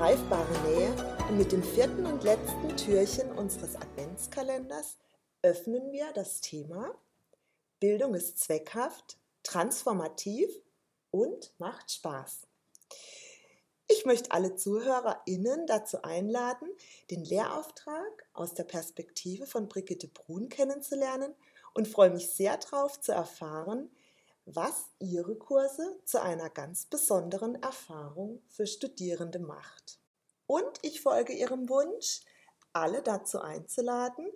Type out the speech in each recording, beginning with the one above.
greifbare Nähe und mit dem vierten und letzten Türchen unseres Adventskalenders öffnen wir das Thema Bildung ist zweckhaft, transformativ und macht Spaß. Ich möchte alle ZuhörerInnen dazu einladen, den Lehrauftrag aus der Perspektive von Brigitte Brun kennenzulernen und freue mich sehr darauf zu erfahren, was ihre Kurse zu einer ganz besonderen Erfahrung für Studierende macht. Und ich folge ihrem Wunsch, alle dazu einzuladen,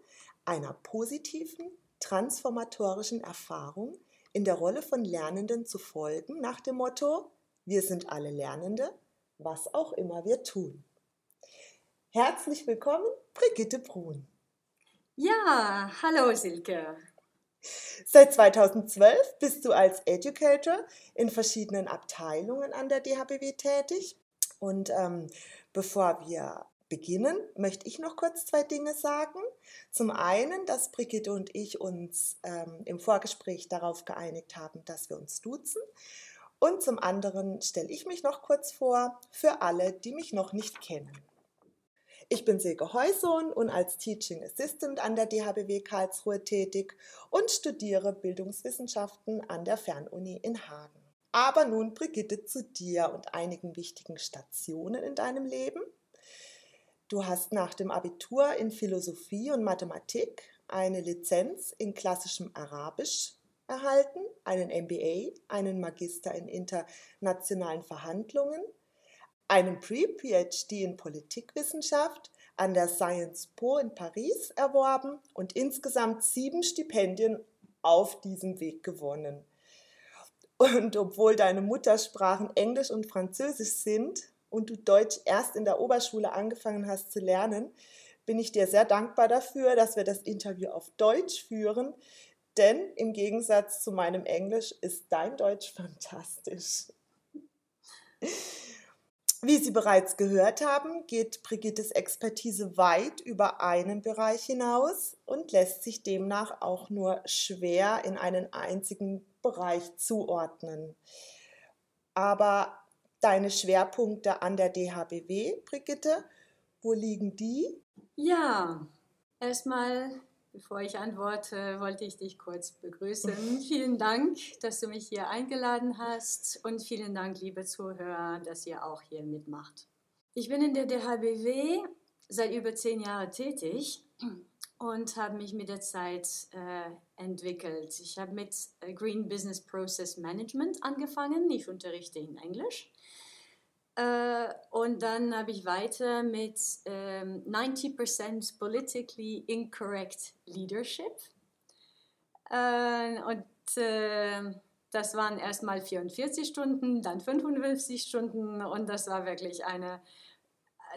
einer positiven, transformatorischen Erfahrung in der Rolle von Lernenden zu folgen, nach dem Motto, wir sind alle Lernende, was auch immer wir tun. Herzlich willkommen, Brigitte Brun. Ja, hallo Silke. Seit 2012 bist du als Educator in verschiedenen Abteilungen an der DHBW tätig. Und ähm, bevor wir beginnen, möchte ich noch kurz zwei Dinge sagen. Zum einen, dass Brigitte und ich uns ähm, im Vorgespräch darauf geeinigt haben, dass wir uns duzen. Und zum anderen stelle ich mich noch kurz vor für alle, die mich noch nicht kennen. Ich bin Silke Heusohn und als Teaching Assistant an der DHBW Karlsruhe tätig und studiere Bildungswissenschaften an der Fernuni in Hagen. Aber nun, Brigitte, zu dir und einigen wichtigen Stationen in deinem Leben. Du hast nach dem Abitur in Philosophie und Mathematik eine Lizenz in klassischem Arabisch erhalten, einen MBA, einen Magister in internationalen Verhandlungen, einen Pre-PhD in Politikwissenschaft an der Sciences Po in Paris erworben und insgesamt sieben Stipendien auf diesem Weg gewonnen. Und obwohl deine Muttersprachen Englisch und Französisch sind und du Deutsch erst in der Oberschule angefangen hast zu lernen, bin ich dir sehr dankbar dafür, dass wir das Interview auf Deutsch führen, denn im Gegensatz zu meinem Englisch ist dein Deutsch fantastisch. Wie Sie bereits gehört haben, geht Brigittes Expertise weit über einen Bereich hinaus und lässt sich demnach auch nur schwer in einen einzigen Bereich zuordnen. Aber deine Schwerpunkte an der DHBW, Brigitte, wo liegen die? Ja, erstmal Bevor ich antworte, wollte ich dich kurz begrüßen. vielen Dank, dass du mich hier eingeladen hast und vielen Dank, liebe Zuhörer, dass ihr auch hier mitmacht. Ich bin in der DHBW seit über zehn Jahren tätig und habe mich mit der Zeit äh, entwickelt. Ich habe mit äh, Green Business Process Management angefangen. Ich unterrichte in Englisch äh, und dann habe ich weiter mit ähm, 90% Politically Incorrect Leadership. Äh, und äh, das waren erstmal 44 Stunden, dann 55 Stunden und das war wirklich eine,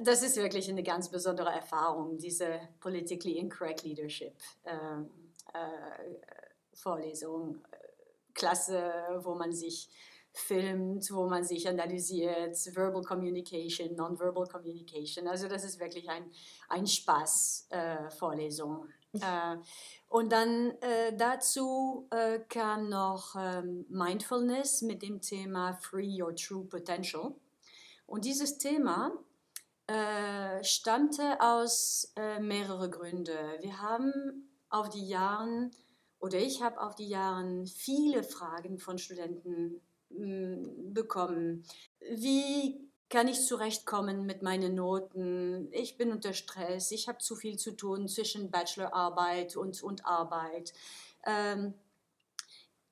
das ist wirklich eine ganz besondere Erfahrung, diese Politically Incorrect Leadership äh, äh, Vorlesung, äh, Klasse, wo man sich filmt, wo man sich analysiert, Verbal Communication, Non-Verbal Communication. Also das ist wirklich ein, ein Spaß, äh, äh, und dann äh, dazu äh, kam noch ähm, Mindfulness mit dem Thema Free Your True Potential. Und dieses Thema äh, stammte aus äh, mehreren Gründen. Wir haben auf die Jahren oder ich habe auf die Jahren viele Fragen von Studenten bekommen. Wie kann ich zurechtkommen mit meinen Noten? Ich bin unter Stress, ich habe zu viel zu tun zwischen Bachelorarbeit und, und Arbeit. Ähm,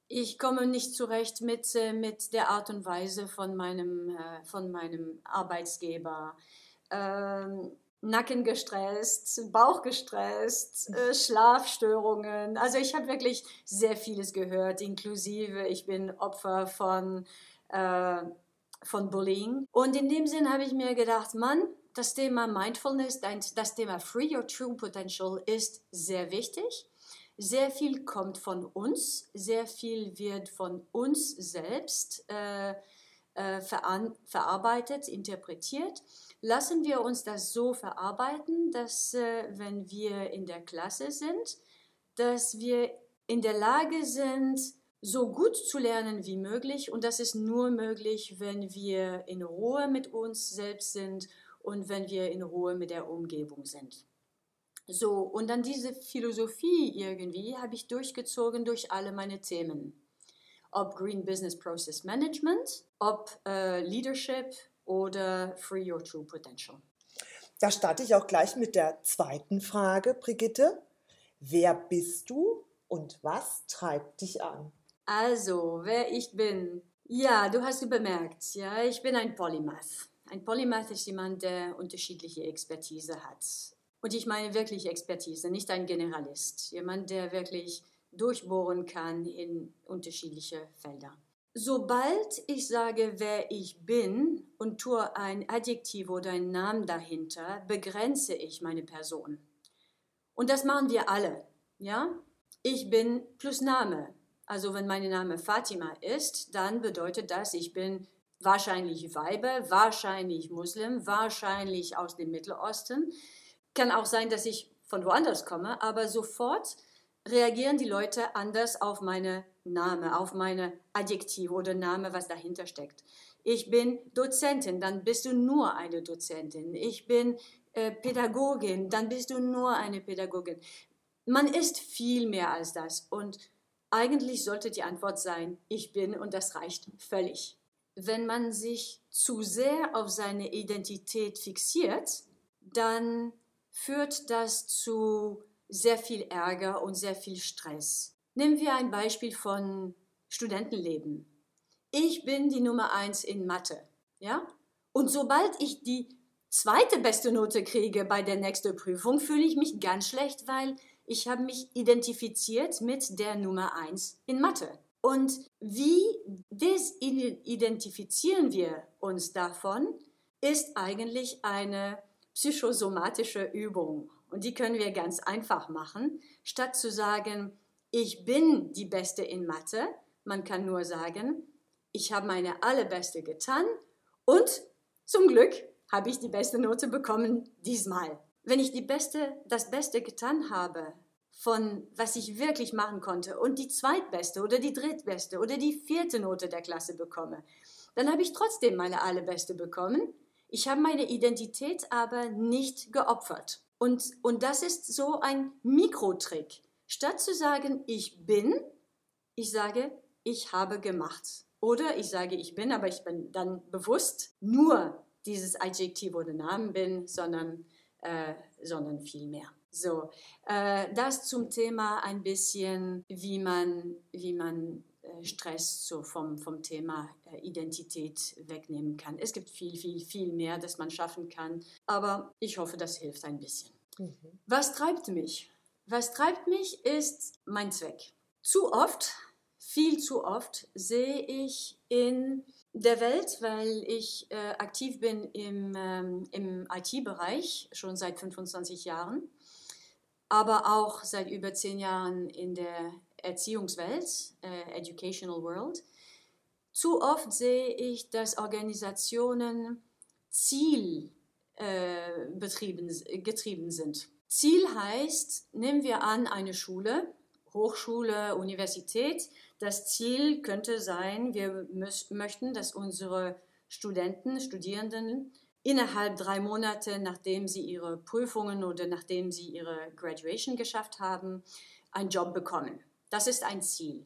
ich komme nicht zurecht mit, äh, mit der Art und Weise von meinem, äh, von meinem Arbeitsgeber. Ähm, Nacken gestresst, Bauch gestresst, äh, Schlafstörungen. Also ich habe wirklich sehr vieles gehört, inklusive ich bin Opfer von, äh, von Bullying. Und in dem Sinn habe ich mir gedacht, Mann, das Thema Mindfulness, das Thema Free Your True Potential ist sehr wichtig. Sehr viel kommt von uns, sehr viel wird von uns selbst äh, äh, verarbeitet, interpretiert lassen wir uns das so verarbeiten, dass äh, wenn wir in der Klasse sind, dass wir in der Lage sind, so gut zu lernen wie möglich. Und das ist nur möglich, wenn wir in Ruhe mit uns selbst sind und wenn wir in Ruhe mit der Umgebung sind. So, und dann diese Philosophie irgendwie habe ich durchgezogen durch alle meine Themen. Ob Green Business Process Management, ob äh, Leadership oder Free Your True Potential. Da starte ich auch gleich mit der zweiten Frage, Brigitte. Wer bist du und was treibt dich an? Also, wer ich bin. Ja, du hast bemerkt, ja, ich bin ein Polymath. Ein Polymath ist jemand, der unterschiedliche Expertise hat. Und ich meine wirklich Expertise, nicht ein Generalist. Jemand, der wirklich durchbohren kann in unterschiedliche Felder. Sobald ich sage, wer ich bin und tue ein Adjektiv oder einen Namen dahinter, begrenze ich meine Person. Und das machen wir alle. Ja? Ich bin plus Name. Also wenn mein Name Fatima ist, dann bedeutet das, ich bin wahrscheinlich Weiber, wahrscheinlich Muslim, wahrscheinlich aus dem Mittelosten. Kann auch sein, dass ich von woanders komme, aber sofort reagieren die Leute anders auf meine Name, auf meine Adjektive oder Name, was dahinter steckt. Ich bin Dozentin, dann bist du nur eine Dozentin. Ich bin äh, Pädagogin, dann bist du nur eine Pädagogin. Man ist viel mehr als das und eigentlich sollte die Antwort sein, ich bin und das reicht völlig. Wenn man sich zu sehr auf seine Identität fixiert, dann führt das zu sehr viel Ärger und sehr viel Stress. Nehmen wir ein Beispiel von Studentenleben. Ich bin die Nummer eins in Mathe, ja? Und sobald ich die zweite beste Note kriege bei der nächsten Prüfung, fühle ich mich ganz schlecht, weil ich habe mich identifiziert mit der Nummer eins in Mathe. Und wie desidentifizieren wir uns davon, ist eigentlich eine psychosomatische Übung. Und die können wir ganz einfach machen. Statt zu sagen, ich bin die Beste in Mathe, man kann nur sagen, ich habe meine allerbeste getan und zum Glück habe ich die beste Note bekommen diesmal. Wenn ich die beste, das Beste getan habe von was ich wirklich machen konnte und die zweitbeste oder die drittbeste oder die vierte Note der Klasse bekomme, dann habe ich trotzdem meine allerbeste bekommen. Ich habe meine Identität aber nicht geopfert. Und, und das ist so ein Mikrotrick. Statt zu sagen, ich bin, ich sage, ich habe gemacht. Oder ich sage, ich bin, aber ich bin dann bewusst nur dieses Adjektiv oder Namen bin, sondern, äh, sondern viel mehr. So, äh, das zum Thema ein bisschen, wie man, wie man Stress so vom, vom Thema äh, Identität wegnehmen kann. Es gibt viel, viel, viel mehr, das man schaffen kann, aber ich hoffe, das hilft ein bisschen. Mhm. Was treibt mich? Was treibt mich ist mein Zweck. Zu oft, viel zu oft sehe ich in der Welt, weil ich äh, aktiv bin im, ähm, im IT-Bereich schon seit 25 Jahren, aber auch seit über zehn Jahren in der Erziehungswelt, äh, Educational World. Zu oft sehe ich, dass Organisationen zielgetrieben äh, sind. Ziel heißt, nehmen wir an, eine Schule, Hochschule, Universität. Das Ziel könnte sein, wir möchten, dass unsere Studenten, Studierenden innerhalb drei Monate, nachdem sie ihre Prüfungen oder nachdem sie ihre Graduation geschafft haben, einen Job bekommen. Das ist ein Ziel.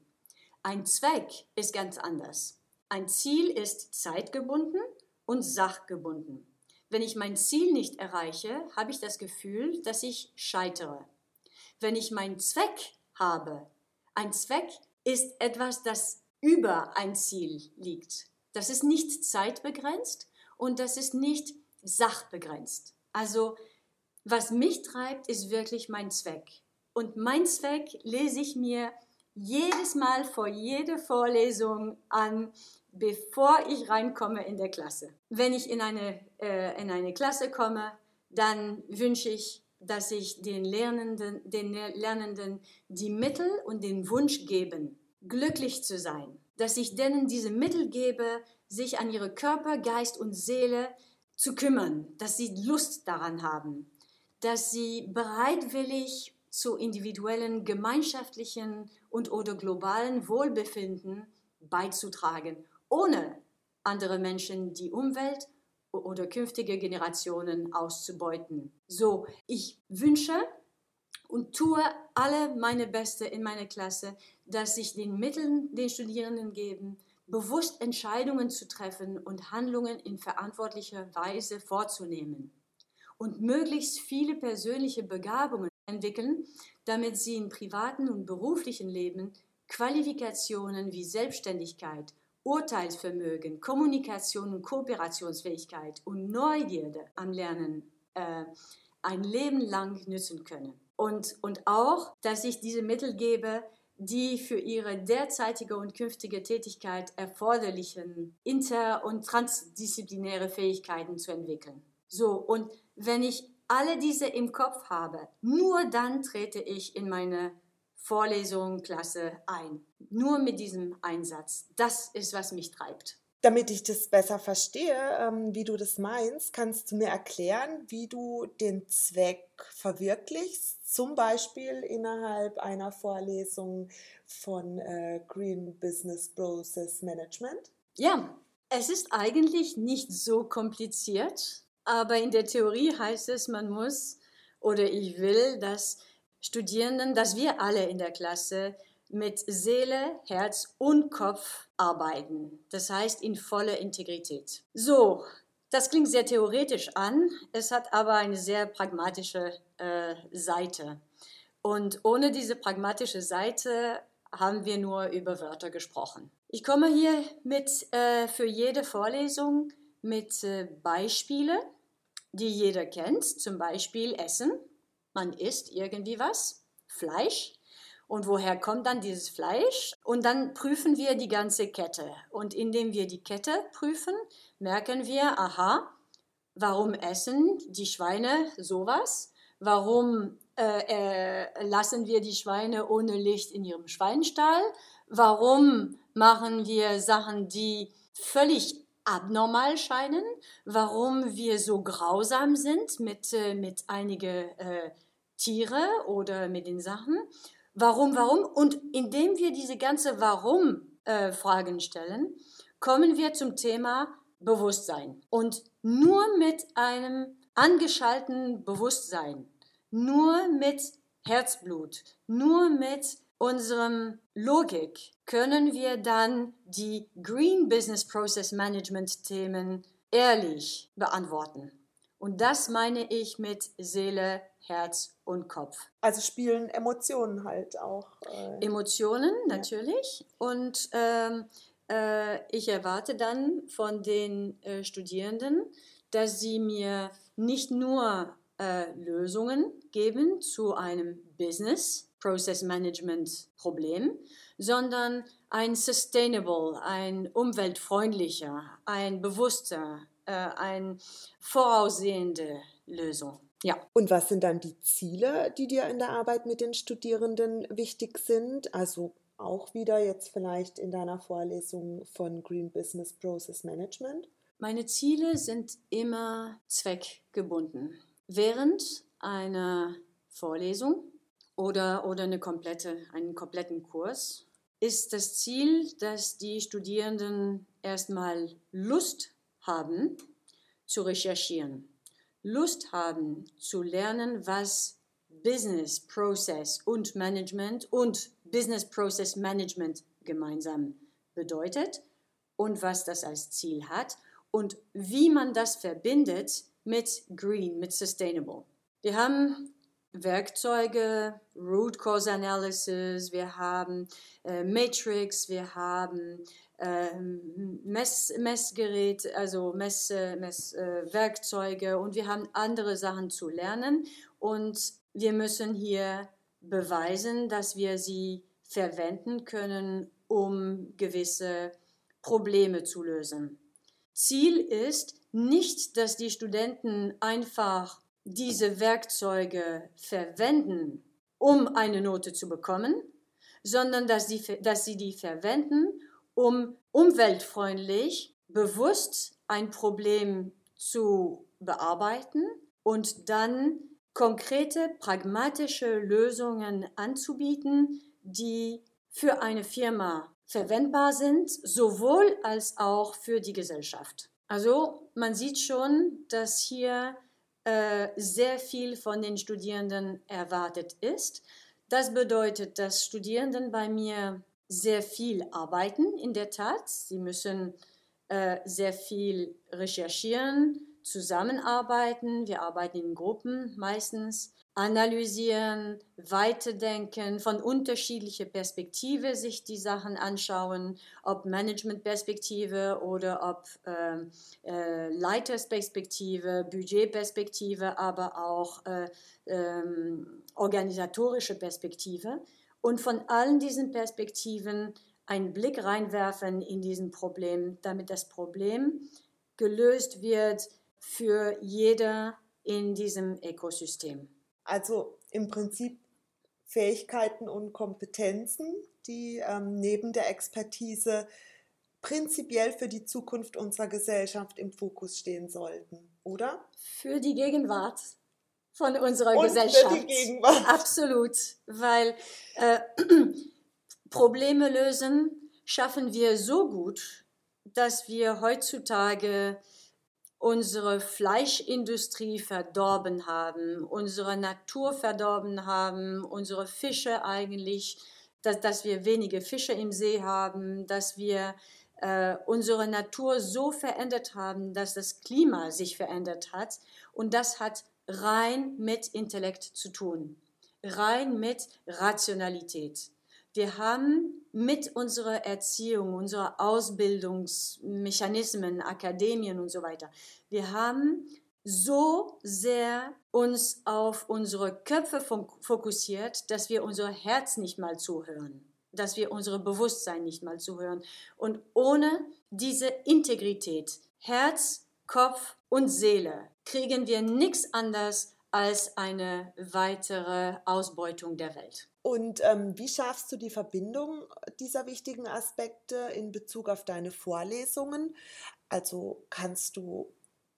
Ein Zweck ist ganz anders. Ein Ziel ist zeitgebunden und sachgebunden. Wenn ich mein Ziel nicht erreiche, habe ich das Gefühl, dass ich scheitere. Wenn ich meinen Zweck habe, ein Zweck ist etwas, das über ein Ziel liegt. Das ist nicht zeitbegrenzt und das ist nicht sachbegrenzt. Also was mich treibt, ist wirklich mein Zweck. Und mein Zweck lese ich mir jedes Mal vor jeder Vorlesung an, bevor ich reinkomme in der Klasse. Wenn ich in eine, äh, in eine Klasse komme, dann wünsche ich, dass ich den Lernenden, den Lernenden die Mittel und den Wunsch geben, glücklich zu sein. Dass ich denen diese Mittel gebe, sich an ihre Körper, Geist und Seele zu kümmern, dass sie Lust daran haben, dass sie bereitwillig zu individuellen, gemeinschaftlichen und oder globalen Wohlbefinden beizutragen ohne andere Menschen die Umwelt oder künftige Generationen auszubeuten. So, ich wünsche und tue alle meine Beste in meiner Klasse, dass ich den Mitteln den Studierenden geben, bewusst Entscheidungen zu treffen und Handlungen in verantwortlicher Weise vorzunehmen und möglichst viele persönliche Begabungen entwickeln, damit sie im privaten und beruflichen Leben Qualifikationen wie Selbstständigkeit, Urteilsvermögen, Kommunikation und Kooperationsfähigkeit und Neugierde am Lernen äh, ein Leben lang nützen können. Und, und auch, dass ich diese Mittel gebe, die für ihre derzeitige und künftige Tätigkeit erforderlichen inter- und transdisziplinäre Fähigkeiten zu entwickeln. So, und wenn ich alle diese im Kopf habe, nur dann trete ich in meine Vorlesung, Klasse ein. Nur mit diesem Einsatz. Das ist, was mich treibt. Damit ich das besser verstehe, ähm, wie du das meinst, kannst du mir erklären, wie du den Zweck verwirklichst, zum Beispiel innerhalb einer Vorlesung von äh, Green Business Process Management? Ja, es ist eigentlich nicht so kompliziert, aber in der Theorie heißt es, man muss oder ich will, dass Studierenden, dass wir alle in der Klasse mit Seele, Herz und Kopf arbeiten. Das heißt in voller Integrität. So, das klingt sehr theoretisch an, es hat aber eine sehr pragmatische äh, Seite. Und ohne diese pragmatische Seite haben wir nur über Wörter gesprochen. Ich komme hier mit äh, für jede Vorlesung mit äh, Beispiele, die jeder kennt, zum Beispiel Essen. Man isst irgendwie was, Fleisch. Und woher kommt dann dieses Fleisch? Und dann prüfen wir die ganze Kette. Und indem wir die Kette prüfen, merken wir, aha, warum essen die Schweine sowas? Warum äh, äh, lassen wir die Schweine ohne Licht in ihrem Schweinstall? Warum machen wir Sachen, die völlig abnormal scheinen? Warum wir so grausam sind mit, äh, mit einigen äh, Tiere oder mit den Sachen? Warum, warum? Und indem wir diese ganze Warum-Fragen äh, stellen, kommen wir zum Thema Bewusstsein. Und nur mit einem angeschalteten Bewusstsein, nur mit Herzblut, nur mit unserem Logik können wir dann die Green Business Process Management Themen ehrlich beantworten. Und das meine ich mit Seele, Herz und Kopf. Also spielen Emotionen halt auch. Äh, Emotionen natürlich. Ja. Und ähm, äh, ich erwarte dann von den äh, Studierenden, dass sie mir nicht nur äh, Lösungen geben zu einem Business Process Management Problem, sondern ein sustainable, ein umweltfreundlicher, ein bewusster, äh, ein voraussehende Lösung. Ja. Und was sind dann die Ziele, die dir in der Arbeit mit den Studierenden wichtig sind? Also auch wieder jetzt vielleicht in deiner Vorlesung von Green Business Process Management? Meine Ziele sind immer zweckgebunden. Während einer Vorlesung oder, oder eine komplette, einen kompletten Kurs ist das Ziel, dass die Studierenden erstmal Lust haben zu recherchieren Lust haben zu lernen, was Business Process und Management und Business Process Management gemeinsam bedeutet und was das als Ziel hat und wie man das verbindet mit Green, mit Sustainable. Wir haben Werkzeuge, Root Cause Analysis, wir haben äh, Matrix, wir haben ähm, Mess, Messgerät, also Messwerkzeuge Mess, äh, und wir haben andere Sachen zu lernen und wir müssen hier beweisen, dass wir sie verwenden können, um gewisse Probleme zu lösen. Ziel ist nicht, dass die Studenten einfach diese Werkzeuge verwenden, um eine Note zu bekommen, sondern dass sie, dass sie die verwenden, um umweltfreundlich, bewusst ein Problem zu bearbeiten und dann konkrete, pragmatische Lösungen anzubieten, die für eine Firma verwendbar sind, sowohl als auch für die Gesellschaft. Also man sieht schon, dass hier äh, sehr viel von den Studierenden erwartet ist. Das bedeutet, dass Studierenden bei mir sehr viel arbeiten, in der Tat. Sie müssen äh, sehr viel recherchieren, zusammenarbeiten. Wir arbeiten in Gruppen meistens analysieren, weiterdenken, von unterschiedlicher Perspektive sich die Sachen anschauen, ob Managementperspektive oder ob äh, äh, Leitersperspektive, Budgetperspektive, aber auch äh, ähm, organisatorische Perspektive. Und von allen diesen Perspektiven einen Blick reinwerfen in diesen Problem, damit das Problem gelöst wird für jeder in diesem Ökosystem. Also im Prinzip Fähigkeiten und Kompetenzen, die ähm, neben der Expertise prinzipiell für die Zukunft unserer Gesellschaft im Fokus stehen sollten, oder? Für die Gegenwart von unserer und Gesellschaft. Für die Gegenwart. Absolut, weil äh, Probleme lösen schaffen wir so gut, dass wir heutzutage unsere Fleischindustrie verdorben haben, unsere Natur verdorben haben, unsere Fische eigentlich, dass, dass wir wenige Fische im See haben, dass wir äh, unsere Natur so verändert haben, dass das Klima sich verändert hat. Und das hat rein mit Intellekt zu tun, rein mit Rationalität. Wir haben mit unserer Erziehung, unserer Ausbildungsmechanismen, Akademien und so weiter, wir haben so sehr uns auf unsere Köpfe fokussiert, dass wir unser Herz nicht mal zuhören, dass wir unsere Bewusstsein nicht mal zuhören. Und ohne diese Integrität, Herz, Kopf und Seele, kriegen wir nichts anderes als eine weitere Ausbeutung der Welt. Und ähm, wie schaffst du die Verbindung dieser wichtigen Aspekte in Bezug auf deine Vorlesungen? Also kannst du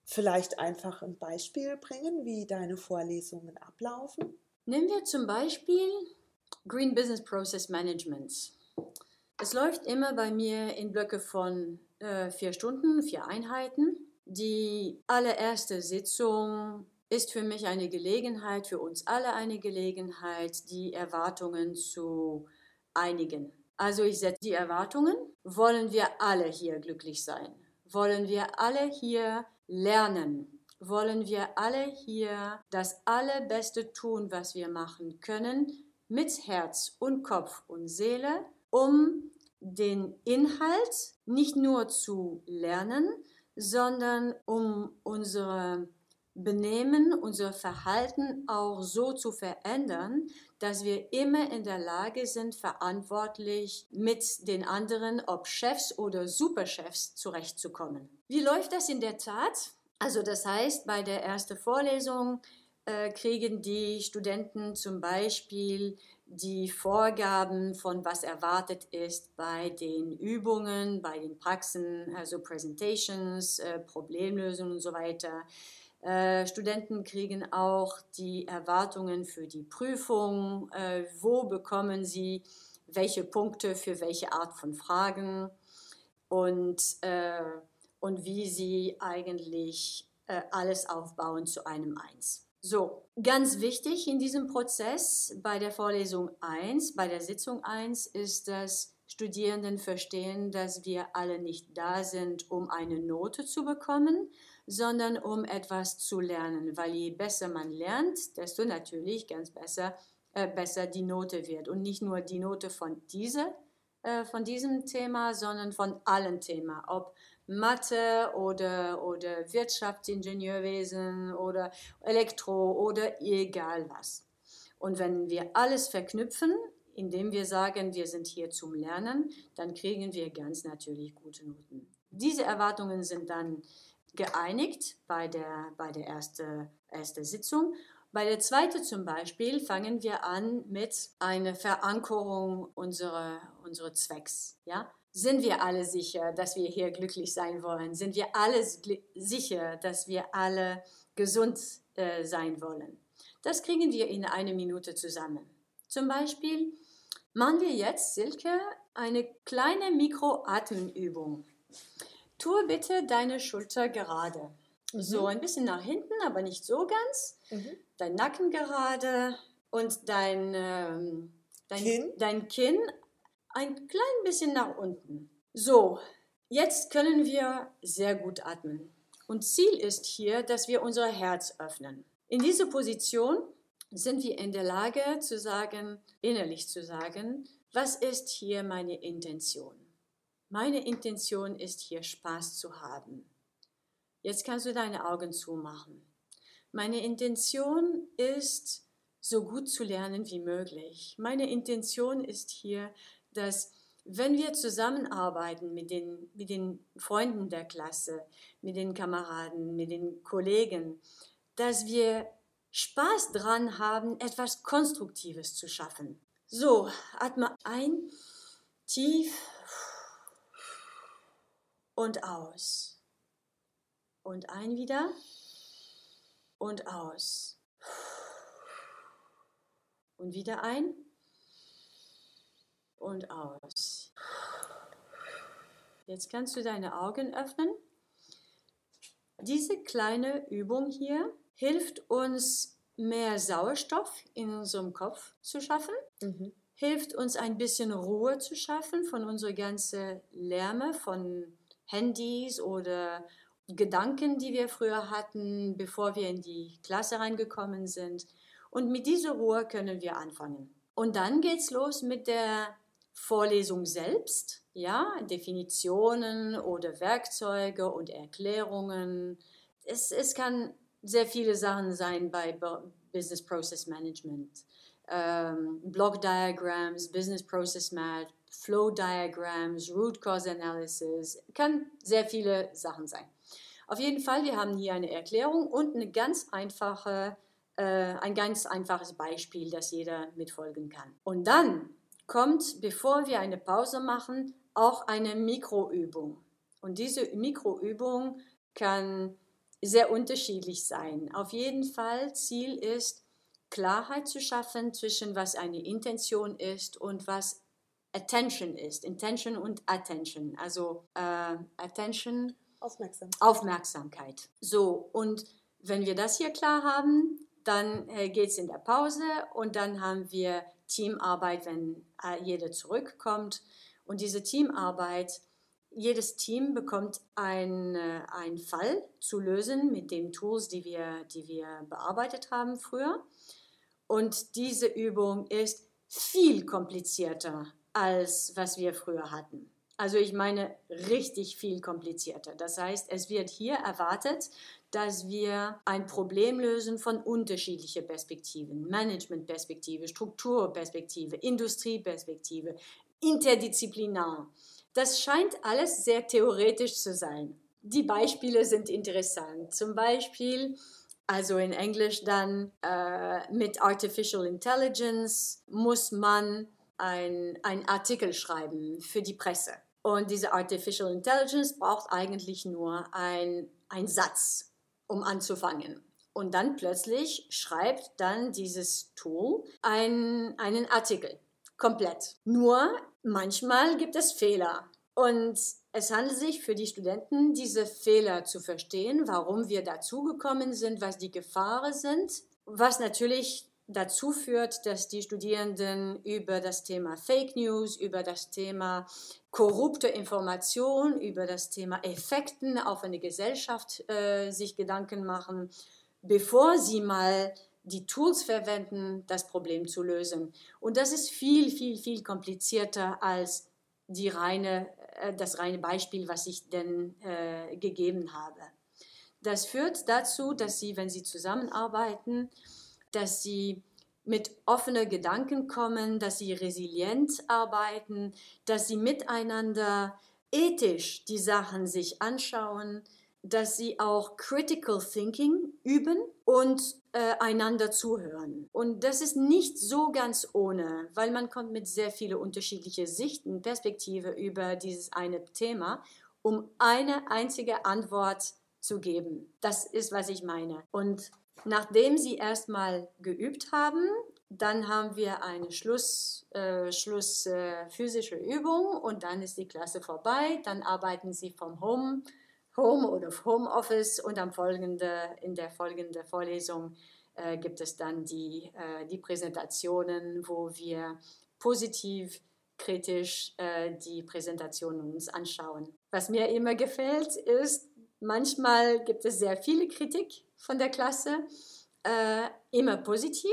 vielleicht einfach ein Beispiel bringen, wie deine Vorlesungen ablaufen? Nehmen wir zum Beispiel Green Business Process Management. Es läuft immer bei mir in Blöcke von äh, vier Stunden, vier Einheiten. Die allererste Sitzung ist für mich eine Gelegenheit, für uns alle eine Gelegenheit, die Erwartungen zu einigen. Also ich setze die Erwartungen. Wollen wir alle hier glücklich sein? Wollen wir alle hier lernen? Wollen wir alle hier das Allerbeste tun, was wir machen können, mit Herz und Kopf und Seele, um den Inhalt nicht nur zu lernen, sondern um unsere Benehmen, unser Verhalten auch so zu verändern, dass wir immer in der Lage sind, verantwortlich mit den anderen, ob Chefs oder Superchefs, zurechtzukommen. Wie läuft das in der Tat? Also das heißt, bei der ersten Vorlesung äh, kriegen die Studenten zum Beispiel die Vorgaben von was erwartet ist bei den Übungen, bei den Praxen, also Presentations, äh, Problemlösungen und so weiter. Äh, Studenten kriegen auch die Erwartungen für die Prüfung, äh, wo bekommen sie welche Punkte für welche Art von Fragen? Und, äh, und wie sie eigentlich äh, alles aufbauen zu einem Eins. So, ganz wichtig in diesem Prozess bei der Vorlesung 1, bei der Sitzung 1 ist, dass Studierenden verstehen, dass wir alle nicht da sind, um eine Note zu bekommen, sondern um etwas zu lernen. Weil je besser man lernt, desto natürlich ganz besser, äh, besser die Note wird. Und nicht nur die Note von, diese, äh, von diesem Thema, sondern von allen Themen. Ob Mathe oder, oder Wirtschaftsingenieurwesen oder Elektro oder egal was. Und wenn wir alles verknüpfen, indem wir sagen, wir sind hier zum Lernen, dann kriegen wir ganz natürlich gute Noten. Diese Erwartungen sind dann geeinigt bei der, bei der ersten erste Sitzung. Bei der zweiten zum Beispiel fangen wir an mit einer Verankerung unserer, unserer Zwecks. Ja? Sind wir alle sicher, dass wir hier glücklich sein wollen? Sind wir alle sicher, dass wir alle gesund äh, sein wollen? Das kriegen wir in einer Minute zusammen. Zum Beispiel machen wir jetzt, Silke, eine kleine Mikroatemübung. Tue bitte deine Schulter gerade. Mhm. So ein bisschen nach hinten, aber nicht so ganz. Mhm. Dein Nacken gerade und dein, ähm, dein, Kinn? dein Kinn ein klein bisschen nach unten. So, jetzt können wir sehr gut atmen. Und Ziel ist hier, dass wir unser Herz öffnen. In dieser Position sind wir in der Lage zu sagen, innerlich zu sagen, was ist hier meine Intention? Meine Intention ist hier Spaß zu haben. Jetzt kannst du deine Augen zumachen. Meine Intention ist, so gut zu lernen wie möglich. Meine Intention ist hier, dass wenn wir zusammenarbeiten mit den, mit den Freunden der Klasse, mit den Kameraden, mit den Kollegen, dass wir Spaß dran haben, etwas Konstruktives zu schaffen. So, atme ein, tief und aus. Und ein wieder und aus. Und wieder ein und aus. Jetzt kannst du deine Augen öffnen. Diese kleine Übung hier hilft uns, mehr Sauerstoff in unserem Kopf zu schaffen, Mhm. hilft uns ein bisschen Ruhe zu schaffen von unserer ganzen Lärme, von Handys oder Gedanken, die wir früher hatten, bevor wir in die Klasse reingekommen sind. Und mit dieser Ruhe können wir anfangen. Und dann geht's los mit der Vorlesung selbst, ja, Definitionen oder Werkzeuge und Erklärungen. Es, es kann sehr viele Sachen sein bei Bu- Business Process Management. Ähm, Block Diagrams, Business Process Map, Flow Diagrams, Root Cause Analysis, kann sehr viele Sachen sein. Auf jeden Fall, wir haben hier eine Erklärung und eine ganz einfache, äh, ein ganz einfaches Beispiel, das jeder mitfolgen kann. Und dann kommt, bevor wir eine Pause machen, auch eine Mikroübung. Und diese Mikroübung kann sehr unterschiedlich sein. Auf jeden Fall, Ziel ist, Klarheit zu schaffen zwischen was eine Intention ist und was Attention ist. Intention und Attention. Also äh, Attention Aufmerksam. Aufmerksamkeit. So, und wenn wir das hier klar haben, dann äh, geht es in der Pause und dann haben wir Teamarbeit, wenn äh, jeder zurückkommt. Und diese Teamarbeit, jedes Team bekommt ein, äh, einen Fall zu lösen mit den Tools, die wir, die wir bearbeitet haben früher. Und diese Übung ist viel komplizierter als was wir früher hatten. Also ich meine richtig viel komplizierter. Das heißt, es wird hier erwartet, dass wir ein Problem lösen von unterschiedlichen Perspektiven. Managementperspektive, Strukturperspektive, Industrieperspektive, interdisziplinar. Das scheint alles sehr theoretisch zu sein. Die Beispiele sind interessant. Zum Beispiel, also in Englisch dann äh, mit Artificial Intelligence muss man ein, ein Artikel schreiben für die Presse. Und diese Artificial Intelligence braucht eigentlich nur ein, ein Satz, um anzufangen. Und dann plötzlich schreibt dann dieses Tool ein, einen Artikel komplett. Nur manchmal gibt es Fehler. Und es handelt sich für die Studenten, diese Fehler zu verstehen, warum wir dazugekommen sind, was die Gefahren sind, was natürlich dazu führt, dass die Studierenden über das Thema Fake News, über das Thema korrupte Information, über das Thema Effekten auf eine Gesellschaft äh, sich Gedanken machen, bevor sie mal die Tools verwenden, das Problem zu lösen. Und das ist viel, viel, viel komplizierter als die reine, äh, das reine Beispiel, was ich denn äh, gegeben habe. Das führt dazu, dass sie, wenn sie zusammenarbeiten, dass sie mit offenen Gedanken kommen, dass sie resilient arbeiten, dass sie miteinander ethisch die Sachen sich anschauen, dass sie auch Critical Thinking üben und äh, einander zuhören. Und das ist nicht so ganz ohne, weil man kommt mit sehr vielen unterschiedlichen Sichten, Perspektive über dieses eine Thema, um eine einzige Antwort zu geben. Das ist, was ich meine. Und nachdem sie erstmal geübt haben dann haben wir eine Schluss, äh, Schluss äh, physische Übung und dann ist die Klasse vorbei. Dann arbeiten sie vom Home, Home oder Homeoffice und am folgende, in der folgenden Vorlesung äh, gibt es dann die, äh, die Präsentationen, wo wir positiv, kritisch äh, die Präsentationen uns anschauen. Was mir immer gefällt, ist, manchmal gibt es sehr viele Kritik von der Klasse, äh, immer positiv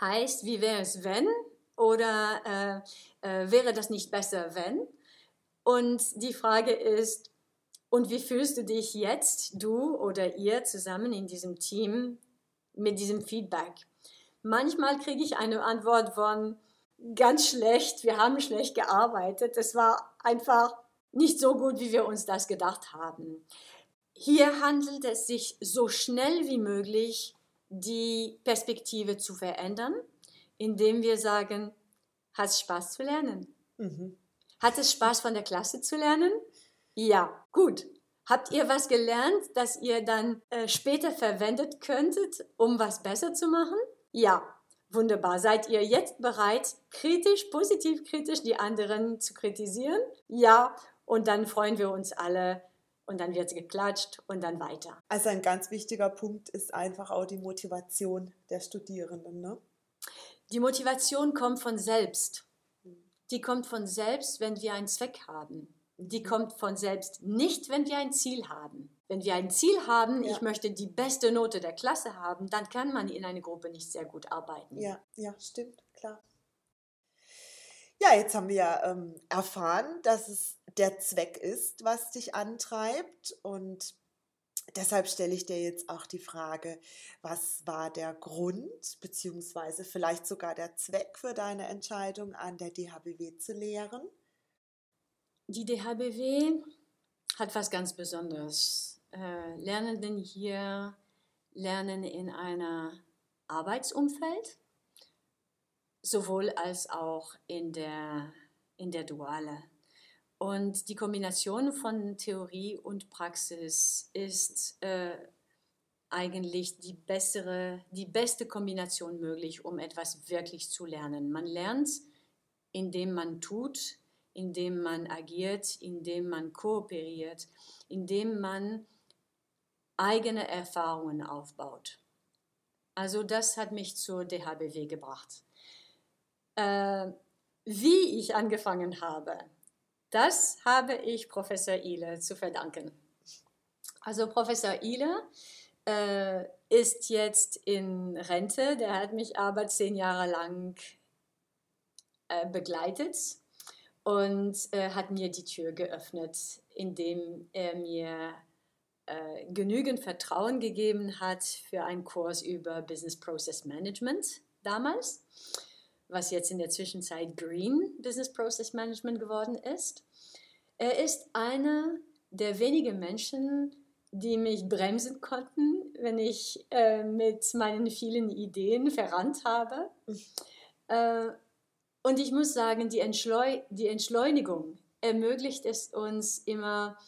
heißt, wie wäre es, wenn? Oder äh, äh, wäre das nicht besser, wenn? Und die Frage ist, und wie fühlst du dich jetzt, du oder ihr zusammen in diesem Team mit diesem Feedback? Manchmal kriege ich eine Antwort von ganz schlecht, wir haben schlecht gearbeitet, es war einfach nicht so gut, wie wir uns das gedacht haben. Hier handelt es sich so schnell wie möglich die Perspektive zu verändern, indem wir sagen, hat es Spaß zu lernen? Mhm. Hat es Spaß von der Klasse zu lernen? Ja, gut. Habt ihr was gelernt, das ihr dann äh, später verwendet könntet, um was besser zu machen? Ja, wunderbar. Seid ihr jetzt bereit, kritisch, positiv kritisch die anderen zu kritisieren? Ja, und dann freuen wir uns alle, und dann wird geklatscht und dann weiter. Also ein ganz wichtiger Punkt ist einfach auch die Motivation der Studierenden. Ne? Die Motivation kommt von selbst. Die kommt von selbst, wenn wir einen Zweck haben. Die mhm. kommt von selbst nicht, wenn wir ein Ziel haben. Wenn wir ein Ziel haben, ja. ich möchte die beste Note der Klasse haben, dann kann man in einer Gruppe nicht sehr gut arbeiten. Ja, ja, stimmt, klar. Ja, jetzt haben wir ähm, erfahren, dass es der Zweck ist, was dich antreibt. Und deshalb stelle ich dir jetzt auch die Frage, was war der Grund, beziehungsweise vielleicht sogar der Zweck für deine Entscheidung, an der DHBW zu lehren? Die DHBW hat was ganz Besonderes. Äh, Lernenden hier lernen in einem Arbeitsumfeld sowohl als auch in der, in der Duale. Und die Kombination von Theorie und Praxis ist äh, eigentlich die bessere, die beste Kombination möglich, um etwas wirklich zu lernen. Man lernt, indem man tut, indem man agiert, indem man kooperiert, indem man eigene Erfahrungen aufbaut. Also das hat mich zur DHBW gebracht äh, wie ich angefangen habe, das habe ich Professor Ile zu verdanken. Also Professor Ile äh, ist jetzt in Rente, der hat mich aber zehn Jahre lang äh, begleitet und äh, hat mir die Tür geöffnet, indem er mir äh, genügend Vertrauen gegeben hat für einen Kurs über Business Process Management damals was jetzt in der Zwischenzeit Green Business Process Management geworden ist. Er ist einer der wenigen Menschen, die mich bremsen konnten, wenn ich äh, mit meinen vielen Ideen verrannt habe. Äh, und ich muss sagen, die, Entschleu die Entschleunigung ermöglicht es uns immer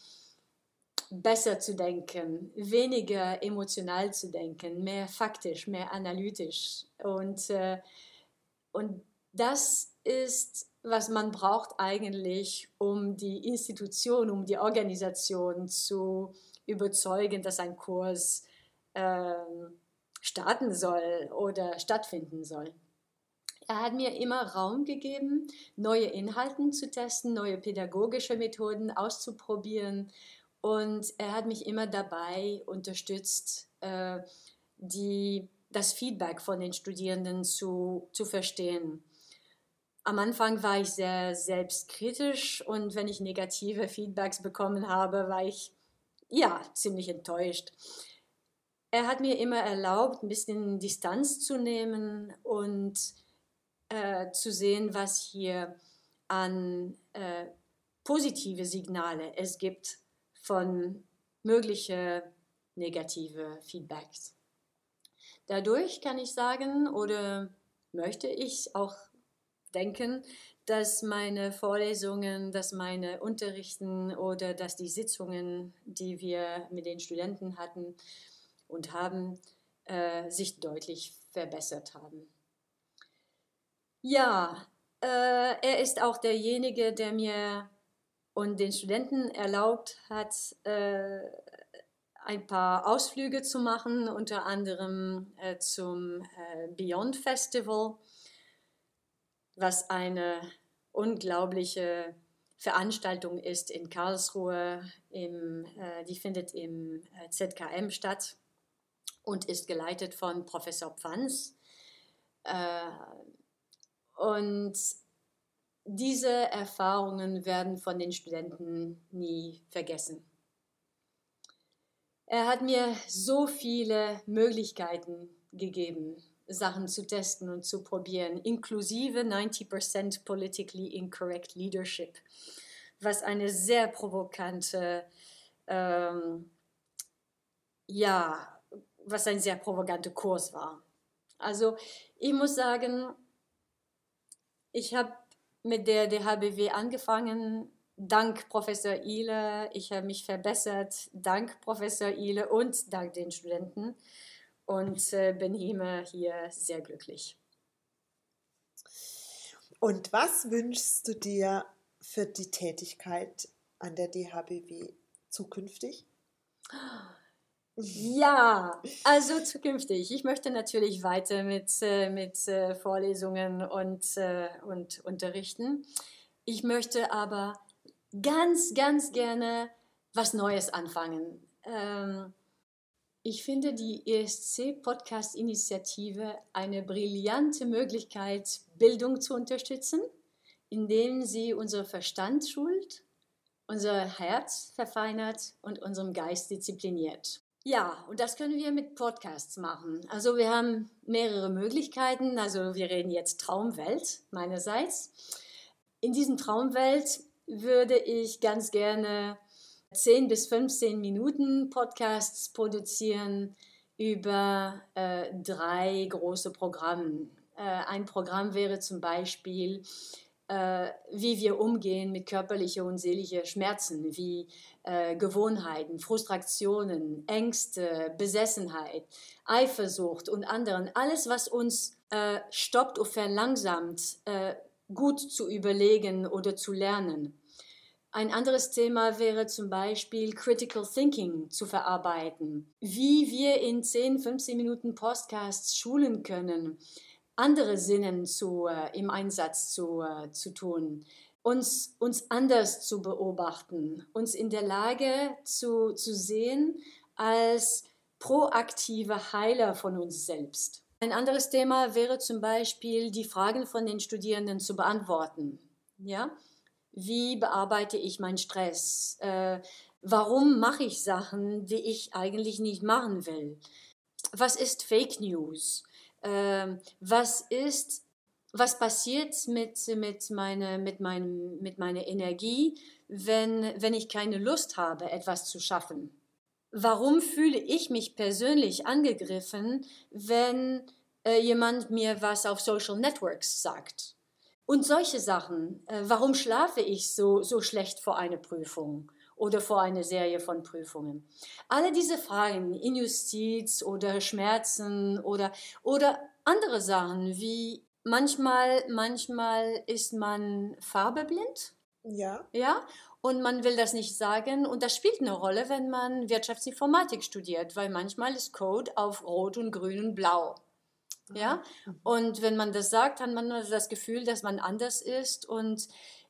besser zu denken, weniger emotional zu denken, mehr faktisch, mehr analytisch. Und äh, und das ist, was man braucht eigentlich, um die Institution, um die Organisation zu überzeugen, dass ein Kurs äh, starten soll oder stattfinden soll. Er hat mir immer Raum gegeben, neue Inhalte zu testen, neue pädagogische Methoden auszuprobieren und er hat mich immer dabei unterstützt, äh, die das Feedback von den Studierenden zu, zu verstehen. Am Anfang war ich sehr selbstkritisch und wenn ich negative Feedbacks bekommen habe, war ich ja ziemlich enttäuscht. Er hat mir immer erlaubt, ein bisschen Distanz zu nehmen und äh, zu sehen, was hier an äh, positive Signale es gibt von möglichen negative Feedbacks. Dadurch kann ich sagen oder möchte ich auch denken, dass meine Vorlesungen, dass meine Unterrichten oder dass die Sitzungen, die wir mit den Studenten hatten und haben, äh, sich deutlich verbessert haben. Ja, äh, er ist auch derjenige, der mir und den Studenten erlaubt hat, äh, ein paar Ausflüge zu machen, unter anderem äh, zum äh, Beyond Festival, was eine unglaubliche Veranstaltung ist in Karlsruhe. Im, äh, die findet im äh, ZKM statt und ist geleitet von Professor Pfanz. Äh, und diese Erfahrungen werden von den Studenten nie vergessen. Er hat mir so viele Möglichkeiten gegeben, Sachen zu testen und zu probieren, inklusive 90% politically incorrect leadership, was eine sehr provokante, ähm, ja, was ein sehr provokanter Kurs war. Also ich muss sagen, ich habe mit der DHBW angefangen, dank Professor Ihle. Ich habe mich verbessert, dank Professor Ihle und dank den Studenten und äh, bin immer hier sehr glücklich. Und was wünschst du dir für die Tätigkeit an der DHBW zukünftig? Ja, also zukünftig. Ich möchte natürlich weiter mit, äh, mit äh, Vorlesungen und, und unterrichten. Ich möchte aber ganz, ganz gerne was Neues anfangen. Ähm, ich finde die ESC-Podcast-Initiative eine brillante Möglichkeit, Bildung zu unterstützen, indem sie unser Verstand schult, unser Herz verfeinert und unserem Geist diszipliniert. Ja, und das können wir mit Podcasts machen. Also wir haben mehrere Möglichkeiten. Also wir reden jetzt Traumwelt meinerseits. In diesem Traumwelt würde ich ganz gerne 10 bis 15 Minuten Podcasts produzieren über äh, drei große Programme. Äh, ein Programm wäre zum Beispiel, äh, wie wir umgehen mit körperlichen und seelischen Schmerzen, wie äh, Gewohnheiten, Frustrationen, Ängste, Besessenheit, Eifersucht und anderen. Alles, was uns äh, stoppt und verlangsamt, äh, gut zu überlegen oder zu lernen. Ein anderes Thema wäre zum Beispiel Critical Thinking zu verarbeiten. Wie wir in 10, 15 Minuten Podcasts schulen können, andere Sinnen zu, äh, im Einsatz zu, äh, zu tun, uns, uns anders zu beobachten, uns in der Lage zu, zu sehen als proaktive Heiler von uns selbst. Ein anderes Thema wäre zum Beispiel die Fragen von den Studierenden zu beantworten. Ja? Wie bearbeite ich meinen Stress? Äh, warum mache ich Sachen, die ich eigentlich nicht machen will? Was ist Fake News? Äh, was ist, was passiert mit, mit, meine, mit, meinem, mit meiner Energie, wenn, wenn ich keine Lust habe, etwas zu schaffen? Warum fühle ich mich persönlich angegriffen, wenn äh, jemand mir was auf Social Networks sagt? Und solche Sachen. Äh, warum schlafe ich so, so schlecht vor einer Prüfung oder vor einer Serie von Prüfungen? Alle diese Fragen, Injustiz oder Schmerzen oder, oder andere Sachen wie manchmal, manchmal ist man farbeblind. Ja. Ja. Und man will das nicht sagen. Und das spielt eine Rolle, wenn man Wirtschaftsinformatik studiert, weil manchmal ist Code auf Rot und Grün und Blau. Ja? Mhm. Und wenn man das sagt, hat man das Gefühl, dass man anders ist. Und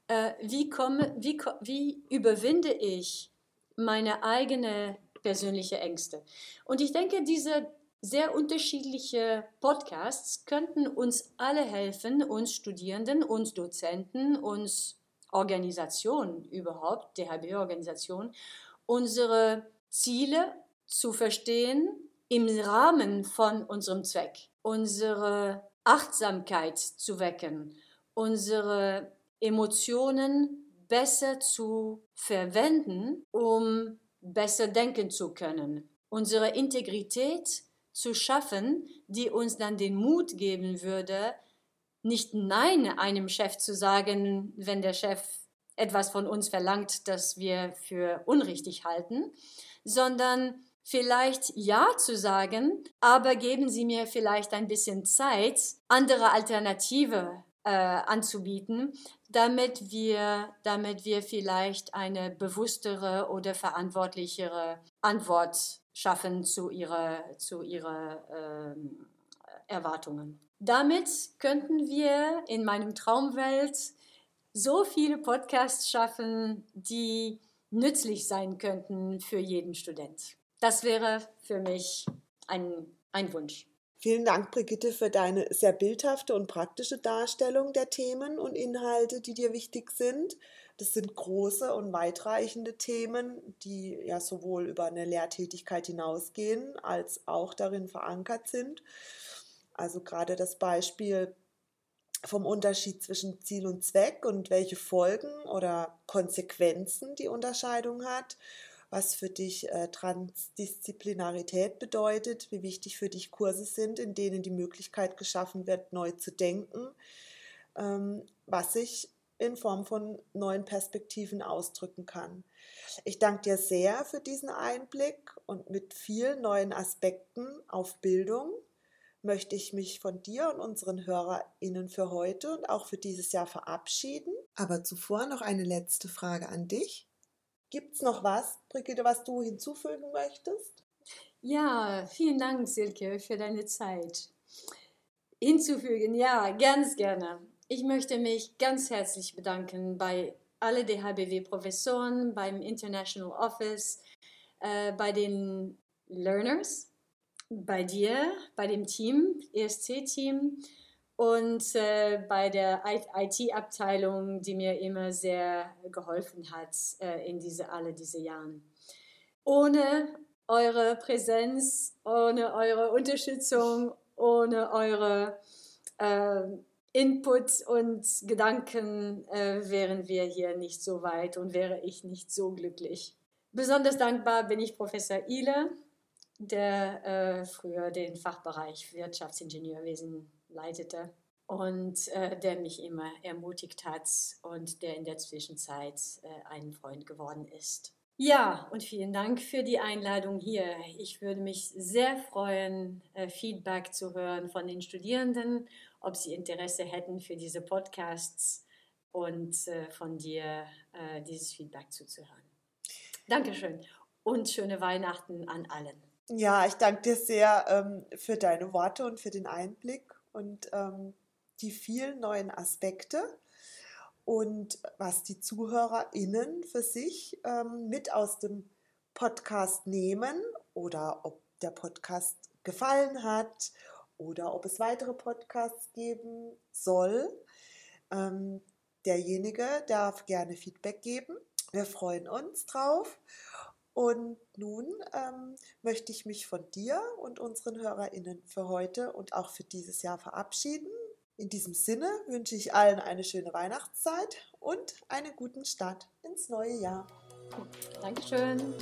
äh, wie, komme, wie, wie überwinde ich meine eigene persönliche Ängste? Und ich denke, diese sehr unterschiedlichen Podcasts könnten uns alle helfen, uns Studierenden, uns Dozenten, uns Organisationen überhaupt, DHB-Organisation, unsere Ziele zu verstehen im Rahmen von unserem Zweck unsere Achtsamkeit zu wecken, unsere Emotionen besser zu verwenden, um besser denken zu können, unsere Integrität zu schaffen, die uns dann den Mut geben würde, nicht Nein einem Chef zu sagen, wenn der Chef etwas von uns verlangt, das wir für unrichtig halten, sondern vielleicht Ja zu sagen, aber geben Sie mir vielleicht ein bisschen Zeit, andere Alternative äh, anzubieten, damit wir, damit wir vielleicht eine bewusstere oder verantwortlichere Antwort schaffen zu ihrer, zu ihrer ähm, Erwartungen. Damit könnten wir in meinem Traumwelt so viele Podcasts schaffen, die nützlich sein könnten für jeden Student. Das wäre für mich ein, ein Wunsch. Vielen Dank, Brigitte, für deine sehr bildhafte und praktische Darstellung der Themen und Inhalte, die dir wichtig sind. Das sind große und weitreichende Themen, die ja sowohl über eine Lehrtätigkeit hinausgehen, als auch darin verankert sind. Also gerade das Beispiel vom Unterschied zwischen Ziel und Zweck und welche Folgen oder Konsequenzen die Unterscheidung hat, was für dich äh, Transdisziplinarität bedeutet, wie wichtig für dich Kurse sind, in denen die Möglichkeit geschaffen wird, neu zu denken, ähm, was sich in Form von neuen Perspektiven ausdrücken kann. Ich danke dir sehr für diesen Einblick und mit vielen neuen Aspekten auf Bildung möchte ich mich von dir und unseren HörerInnen für heute und auch für dieses Jahr verabschieden. Aber zuvor noch eine letzte Frage an dich. Gibt es noch was, Brigitte, was du hinzufügen möchtest? Ja, vielen Dank, Silke, für deine Zeit. Hinzufügen, ja, ganz gerne. Ich möchte mich ganz herzlich bedanken bei alle DHBW-Professoren, beim International Office, äh, bei den Learners, bei dir, bei dem Team, ESC-Team und äh, bei der IT-Abteilung, die mir immer sehr geholfen hat äh, in diese, alle diese Jahren. Ohne eure Präsenz, ohne eure Unterstützung, ohne eure äh, Input und Gedanken äh, wären wir hier nicht so weit und wäre ich nicht so glücklich. Besonders dankbar bin ich Professor Ile, der äh, früher den Fachbereich Wirtschaftsingenieurwesen leitete und äh, der mich immer ermutigt hat und der in der Zwischenzeit äh, ein Freund geworden ist. Ja, und vielen Dank für die Einladung hier. Ich würde mich sehr freuen, äh, Feedback zu hören von den Studierenden, ob sie Interesse hätten für diese Podcasts und äh, von dir äh, dieses Feedback zuzuhören. Dankeschön und schöne Weihnachten an allen. Ja, ich danke dir sehr ähm, für deine Worte und für den Einblick und ähm, die vielen neuen Aspekte und was die ZuhörerInnen für sich ähm, mit aus dem Podcast nehmen oder ob der Podcast gefallen hat oder ob es weitere Podcasts geben soll. Ähm, derjenige darf gerne Feedback geben. Wir freuen uns drauf. Und nun ähm, möchte ich mich von dir und unseren HörerInnen für heute und auch für dieses Jahr verabschieden. In diesem Sinne wünsche ich allen eine schöne Weihnachtszeit und einen guten Start ins neue Jahr. Dankeschön.